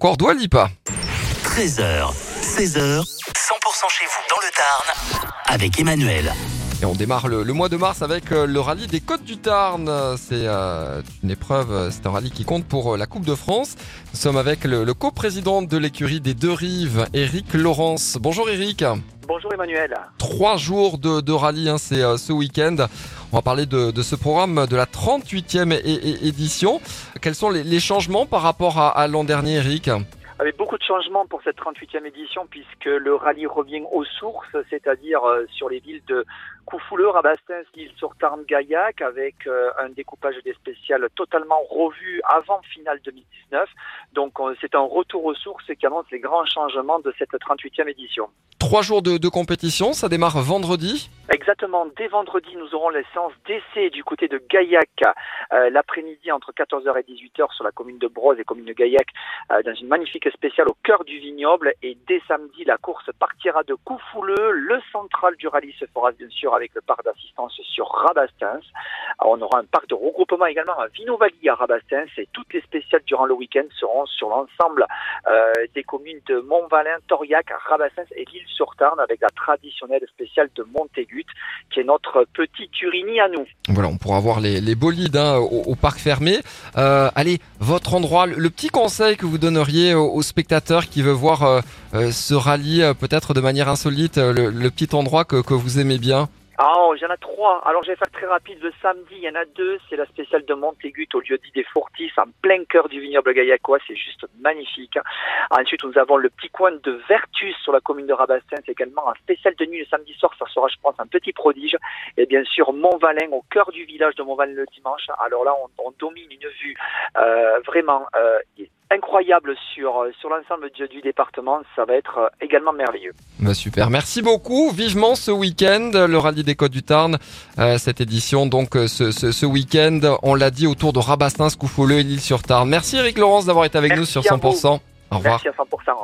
Cordoue Lipa. 13h, 16h, 100% chez vous dans le Tarn avec Emmanuel. Et on démarre le, le mois de mars avec euh, le rallye des Côtes du Tarn. C'est euh, une épreuve, euh, c'est un rallye qui compte pour la Coupe de France. Nous sommes avec le, le coprésident de l'écurie des deux rives, Eric Laurence. Bonjour Eric. Bonjour Emmanuel. Trois jours de, de rallye, hein, c'est euh, ce week-end. On va parler de, de ce programme de la 38e é- é- édition. Quels sont les, les changements par rapport à, à l'an dernier, Eric? Avec beaucoup de changements pour cette 38e édition puisque le rallye revient aux sources, c'est-à-dire euh, sur les villes de Coufouleux, Rabastens, l'île sur Tarn, Gaillac, avec euh, un découpage des spéciales totalement revu avant finale 2019. Donc euh, c'est un retour aux sources qui annonce les grands changements de cette 38e édition. Trois jours de, de compétition, ça démarre vendredi. Exactement, dès vendredi, nous aurons les séances d'essai du côté de Gaillac, euh, l'après-midi entre 14h et 18h sur la commune de Broze et commune de Gaillac, euh, dans une magnifique spéciale au cœur du vignoble. Et dès samedi, la course partira de Coufouleux. Le central du rallye se fera bien sûr avec le parc d'assistance sur Rabastens. On aura un parc de regroupement également à Vinovali à Rabastens et toutes les spéciales durant le week-end seront sur l'ensemble euh, des communes de Montvalin, Toriac, Rabastens et l'île-sur-Tarn avec la traditionnelle spéciale de Qui est notre petit Turini à nous. Voilà, on pourra voir les, les bolides hein, au, parc fermé. Euh, allez, votre endroit, le, petit conseil que vous donneriez aux, spectateurs qui veulent voir euh, euh, euh, peut-être de manière insolite, le, petit endroit que vous aimez bien? Ah, oh, il y en a trois. Alors, je vais faire très rapide. Le samedi, il y en a deux. C'est la spéciale de Montégut au lieu dit des Fortis, en plein cœur du vignoble gaillacois. C'est juste magnifique. Ensuite, nous avons le petit coin de Vertus sur la commune de Rabastens, également un spécial de nuit le samedi soir. Ça sera, je pense, un petit prodige. Et bien sûr, Montvalin, au cœur du village de Montvalin le dimanche. Alors là, on, on domine une vue euh, vraiment euh, incroyable sur, euh, sur l'ensemble du, du département. Ça va être euh, également merveilleux. Bah, super, merci beaucoup. Vivement ce week-end, le rallye des Côtes du Tarn, euh, cette édition donc euh, ce, ce, ce week-end, on l'a dit autour de Rabastens, Coufouleux et l'île sur Tarn. Merci Eric Laurence d'avoir été avec Merci nous sur à vous. 100%. Au revoir. Merci à 100%.